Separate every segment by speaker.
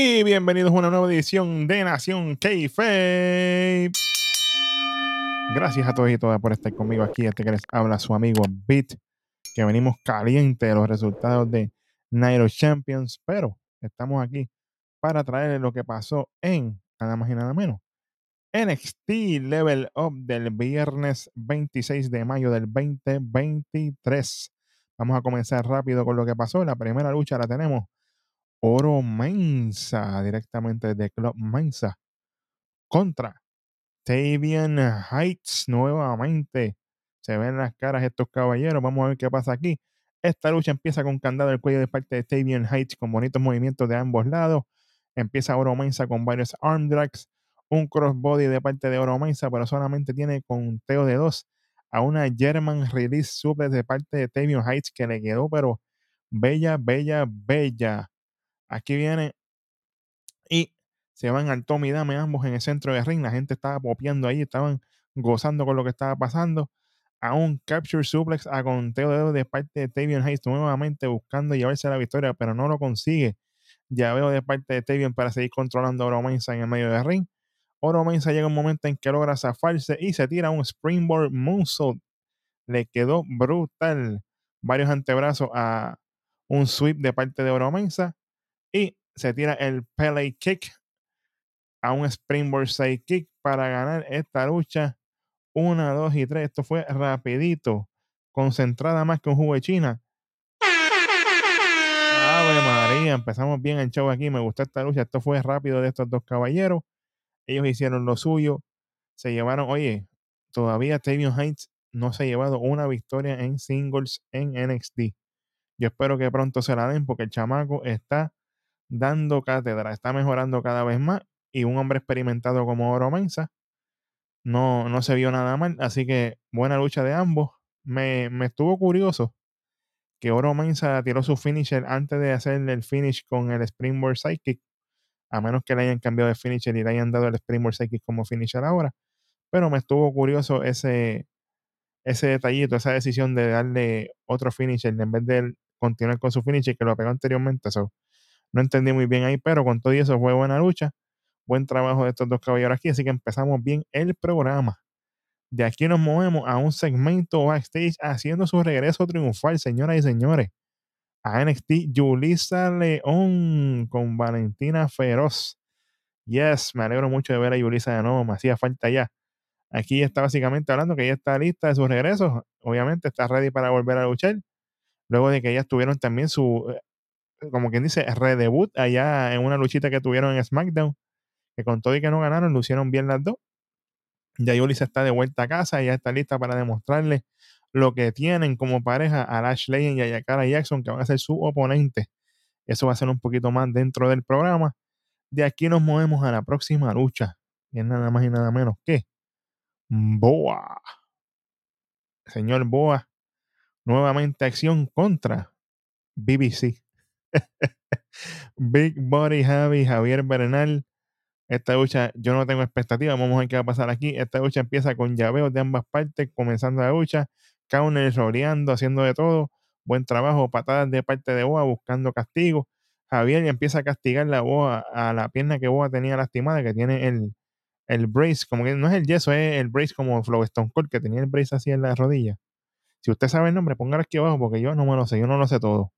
Speaker 1: Y bienvenidos a una nueva edición de Nación Keife. Gracias a todos y todas por estar conmigo aquí. Este que les habla su amigo Beat, que venimos caliente de los resultados de Nairo Champions, pero estamos aquí para traerles lo que pasó en nada más y nada menos. NXT Level Up del viernes 26 de mayo del 2023. Vamos a comenzar rápido con lo que pasó. La primera lucha la tenemos Oro Mensa, directamente de Club Mensa, contra Tavian Heights nuevamente. Se ven las caras estos caballeros. Vamos a ver qué pasa aquí. Esta lucha empieza con candado el cuello de parte de Tavian Heights con bonitos movimientos de ambos lados. Empieza Oro Mensa con varios arm drags. Un crossbody de parte de Oro Mensa, pero solamente tiene conteo de dos a una German Release Super de parte de Tavian Heights que le quedó, pero bella, bella, bella. Aquí viene y se van al Tommy Dame ambos en el centro de ring. La gente estaba popeando ahí, estaban gozando con lo que estaba pasando. A un capture suplex a conteo de, de parte de Tavian Hayes nuevamente buscando llevarse la victoria, pero no lo consigue. Ya veo de parte de Tavian para seguir controlando a Oro Mensa en el medio del ring. Oro Mensa llega un momento en que logra zafarse y se tira un springboard moonsault. Le quedó brutal. Varios antebrazos a un sweep de parte de Oro Mensa y se tira el Pele Kick a un Springboard Side Kick para ganar esta lucha. Una, dos y tres. Esto fue rapidito. Concentrada más que un jugo de China. Ave María, empezamos bien el show aquí. Me gustó esta lucha. Esto fue rápido de estos dos caballeros. Ellos hicieron lo suyo. Se llevaron, oye, todavía Tavion Heights no se ha llevado una victoria en singles en NXT. Yo espero que pronto se la den porque el chamaco está dando cátedra, está mejorando cada vez más y un hombre experimentado como Oro Mensa no, no se vio nada mal, así que buena lucha de ambos. Me, me estuvo curioso que Oro Mensa tiró su finisher antes de hacer el finish con el Springboard Psychic, a menos que le hayan cambiado de finisher y le hayan dado el Springboard Psychic como finisher ahora. Pero me estuvo curioso ese, ese detallito, esa decisión de darle otro finisher en vez de continuar con su finisher que lo pegó anteriormente. So, no entendí muy bien ahí, pero con todo eso fue buena lucha. Buen trabajo de estos dos caballeros aquí, así que empezamos bien el programa. De aquí nos movemos a un segmento backstage haciendo su regreso triunfal, señoras y señores. A NXT, Yulisa León con Valentina Feroz. Yes, me alegro mucho de ver a Yulisa de nuevo, me hacía falta ya. Aquí está básicamente hablando que ella está lista de su regreso. Obviamente está ready para volver a luchar. Luego de que ellas tuvieron también su eh, como quien dice, redebut allá en una luchita que tuvieron en SmackDown, que con todo y que no ganaron, lucieron bien las dos. Ya Yulisa está de vuelta a casa, ya está lista para demostrarle lo que tienen como pareja a Lash Legend y a Yakara Jackson, que van a ser su oponente. Eso va a ser un poquito más dentro del programa. De aquí nos movemos a la próxima lucha, y es nada más y nada menos que Boa. Señor Boa, nuevamente acción contra BBC. Big Body Javi, Javier Bernal. Esta lucha, yo no tengo expectativa. Vamos a ver qué va a pasar aquí. Esta lucha empieza con llaveos de ambas partes, comenzando la lucha. Counter rodeando, haciendo de todo. Buen trabajo, patadas de parte de Boa, buscando castigo. Javier empieza a castigar la Boa a la pierna que Boa tenía lastimada, que tiene el, el brace, como que no es el yeso, es el brace como Flow Stone Cold, que tenía el brace así en la rodilla. Si usted sabe el nombre, póngalo aquí abajo, porque yo no me lo sé, yo no lo sé todo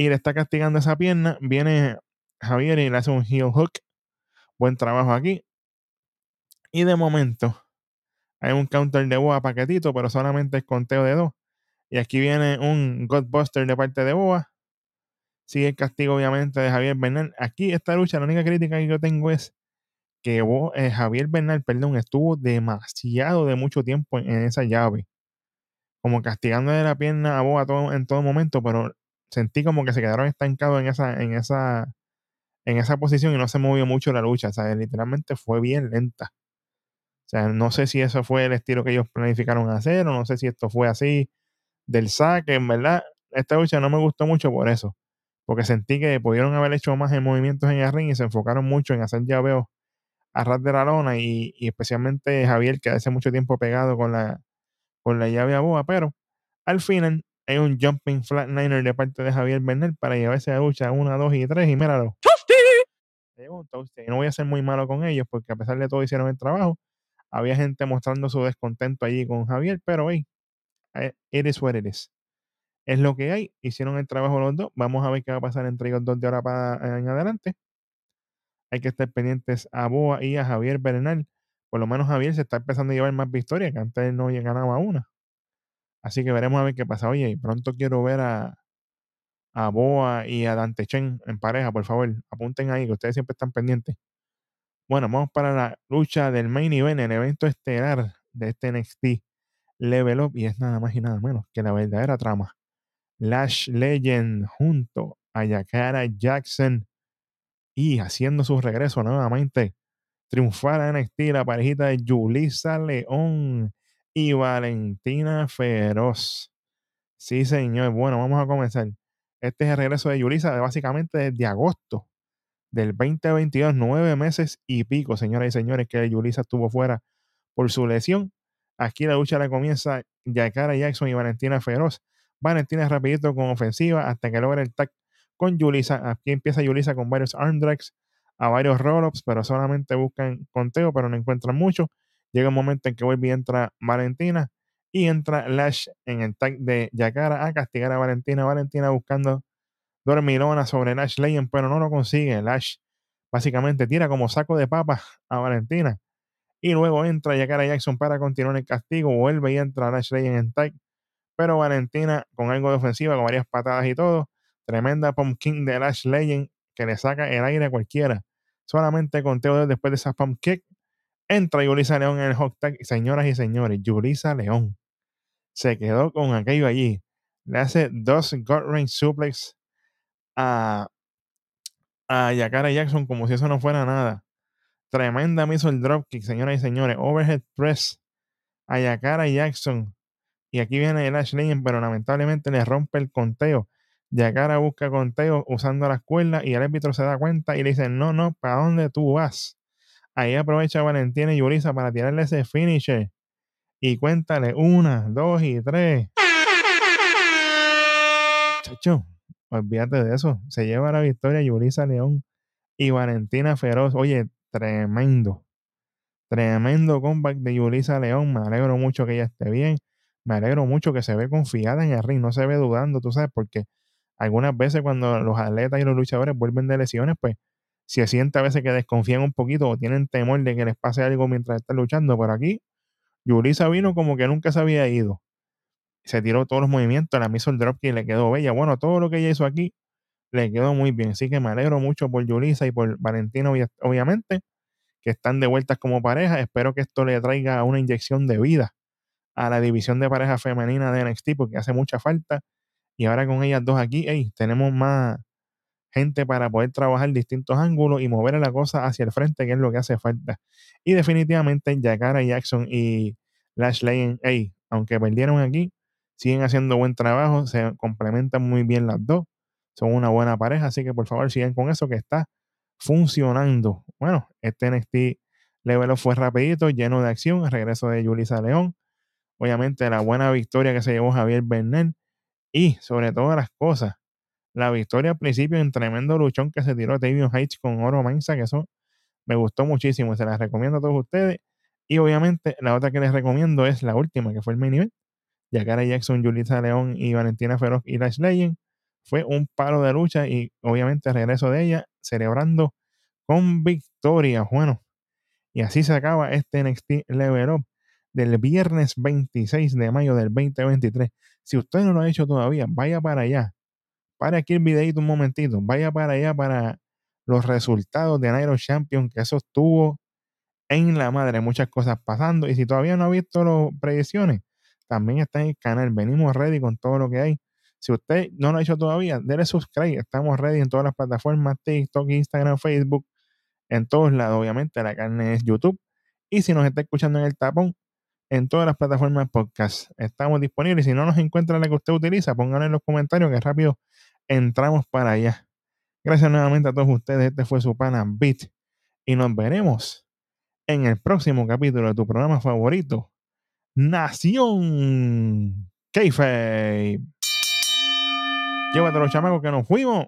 Speaker 1: y le está castigando esa pierna. Viene Javier y le hace un heel hook. Buen trabajo aquí. Y de momento hay un counter de Boa paquetito, pero solamente es conteo de dos. Y aquí viene un Godbuster de parte de Boa. Sigue el castigo, obviamente, de Javier Bernal. Aquí esta lucha, la única crítica que yo tengo es que eh, Javier Bernal, perdón, estuvo demasiado de mucho tiempo en, esa llave. Como castigando de la pierna a Boa todo, en todo momento, pero sentí como que se quedaron estancados en esa, en esa, en esa posición y no se movió mucho la lucha. O sea, literalmente fue bien lenta. O sea, no sé si eso fue el estilo que ellos planificaron hacer, o no sé si esto fue así del saque. En verdad, esta lucha no me gustó mucho por eso. Porque sentí que pudieron haber hecho más en movimientos en el ring y se enfocaron mucho en hacer llaveos a ras de la lona y, especialmente Javier, que hace mucho tiempo pegado con la, con la llave a boa, pero al final hay un jumping flatliner de parte de Javier Bernal para llevarse a lucha 1, 2 y 3 y míralo. toasty. Y no voy a ser muy malo con ellos porque a pesar de todo hicieron el trabajo. Había gente mostrando su descontento allí con Javier, pero hey, eh, it is what it is. Es lo que hay. Hicieron el trabajo los dos. Vamos a ver qué va a pasar entre ellos dos de ahora para en adelante. Hay que estar pendientes a Boa y a Javier Bernal. Por lo menos Javier se está empezando a llevar más victorias, que antes no ganaba una. Así que veremos a ver qué pasa. Oye, pronto quiero ver a, a Boa y a Dante Chen en pareja, por favor. Apunten ahí, que ustedes siempre están pendientes. Bueno, vamos para la lucha del main event, el evento estelar de este NXT Level Up, y es nada más y nada menos que la verdadera trama. Lash Legend junto a Yakara Jackson y haciendo su regreso nuevamente. Triunfar a NXT la parejita de Julissa León y Valentina Feroz. Sí, señor. Bueno, vamos a comenzar. Este es el regreso de Yulisa básicamente desde agosto del 2022, nueve meses y pico, señoras y señores, que Yulisa estuvo fuera por su lesión. Aquí la lucha la comienza Yakara Jackson y Valentina Feroz. Valentina rapidito con ofensiva hasta que logra el tag con Yulisa. Aquí empieza Yulisa con varios arm drags, a varios roll-ups, pero solamente buscan conteo, pero no encuentran mucho. Llega un momento en que vuelve y entra Valentina y entra Lash en el tag de Yakara a castigar a Valentina. Valentina buscando dormilona sobre Lash Legend, pero no lo consigue. Lash básicamente tira como saco de papas a Valentina. Y luego entra Yakara Jackson para continuar el castigo. Vuelve y entra Lash Legend en tag. Pero Valentina con algo de ofensiva, con varias patadas y todo. Tremenda pumpkin de Lash Legend que le saca el aire a cualquiera. Solamente conteo después de esa pump kick. Entra Yulisa León en el hot tag. Señoras y señores, Yulisa León se quedó con aquello allí. Le hace dos God Range suplex a, a Yakara Jackson como si eso no fuera nada. Tremenda me el dropkick, señoras y señores. Overhead press a Yakara Jackson. Y aquí viene el Ash Legend, pero lamentablemente le rompe el conteo. Yakara busca conteo usando las cuerdas y el árbitro se da cuenta y le dice, no, no, ¿para dónde tú vas? Ahí aprovecha Valentina y Yurisa para tirarle ese finisher. Y cuéntale una, dos y tres. Chacho, olvídate de eso. Se lleva la victoria Yurisa León y Valentina Feroz. Oye, tremendo. Tremendo comeback de Yulisa León. Me alegro mucho que ella esté bien. Me alegro mucho que se ve confiada en el ring. No se ve dudando, tú sabes, porque algunas veces cuando los atletas y los luchadores vuelven de lesiones, pues se siente a veces que desconfían un poquito o tienen temor de que les pase algo mientras están luchando. Pero aquí, Yulisa vino como que nunca se había ido se tiró todos los movimientos, la hizo el dropkick y le quedó bella. Bueno, todo lo que ella hizo aquí le quedó muy bien. Así que me alegro mucho por Yulisa y por Valentina, obviamente, que están de vueltas como pareja. Espero que esto le traiga una inyección de vida a la división de pareja femenina de NXT, porque hace mucha falta. Y ahora con ellas dos aquí, hey, tenemos más gente para poder trabajar distintos ángulos y mover la cosa hacia el frente, que es lo que hace falta. Y definitivamente Yakara Jackson y Lash Lane, hey, aunque perdieron aquí, siguen haciendo buen trabajo, se complementan muy bien las dos, son una buena pareja, así que por favor sigan con eso que está funcionando. Bueno, este NXT Level fue rapidito, lleno de acción, el regreso de Julissa León, obviamente la buena victoria que se llevó Javier Bernal y sobre todas las cosas, la victoria al principio en tremendo luchón que se tiró David Heights con Oro Mensa, que eso me gustó muchísimo, se las recomiendo a todos ustedes. Y obviamente la otra que les recomiendo es la última, que fue el main event, Yakara Jackson, Julissa León y Valentina Feroz y Lash Legend. Fue un palo de lucha y obviamente el regreso de ella celebrando con victoria. Bueno, y así se acaba este NXT Level Up del viernes 26 de mayo del 2023. Si usted no lo ha hecho todavía, vaya para allá. Para aquí el videito un momentito. Vaya para allá para los resultados de Nairo Champion, que eso estuvo en la madre. Muchas cosas pasando. Y si todavía no ha visto las predicciones, también está en el canal. Venimos ready con todo lo que hay. Si usted no lo ha hecho todavía, déle subscribe. Estamos ready en todas las plataformas, TikTok, Instagram, Facebook, en todos lados. Obviamente la carne es YouTube. Y si nos está escuchando en el tapón, en todas las plataformas podcast. Estamos disponibles. Si no nos encuentra la que usted utiliza, pónganlo en los comentarios que rápido entramos para allá. Gracias nuevamente a todos ustedes. Este fue su pana Beat. Y nos veremos en el próximo capítulo de tu programa favorito, Nación Keife. Llévate los chamacos que nos fuimos.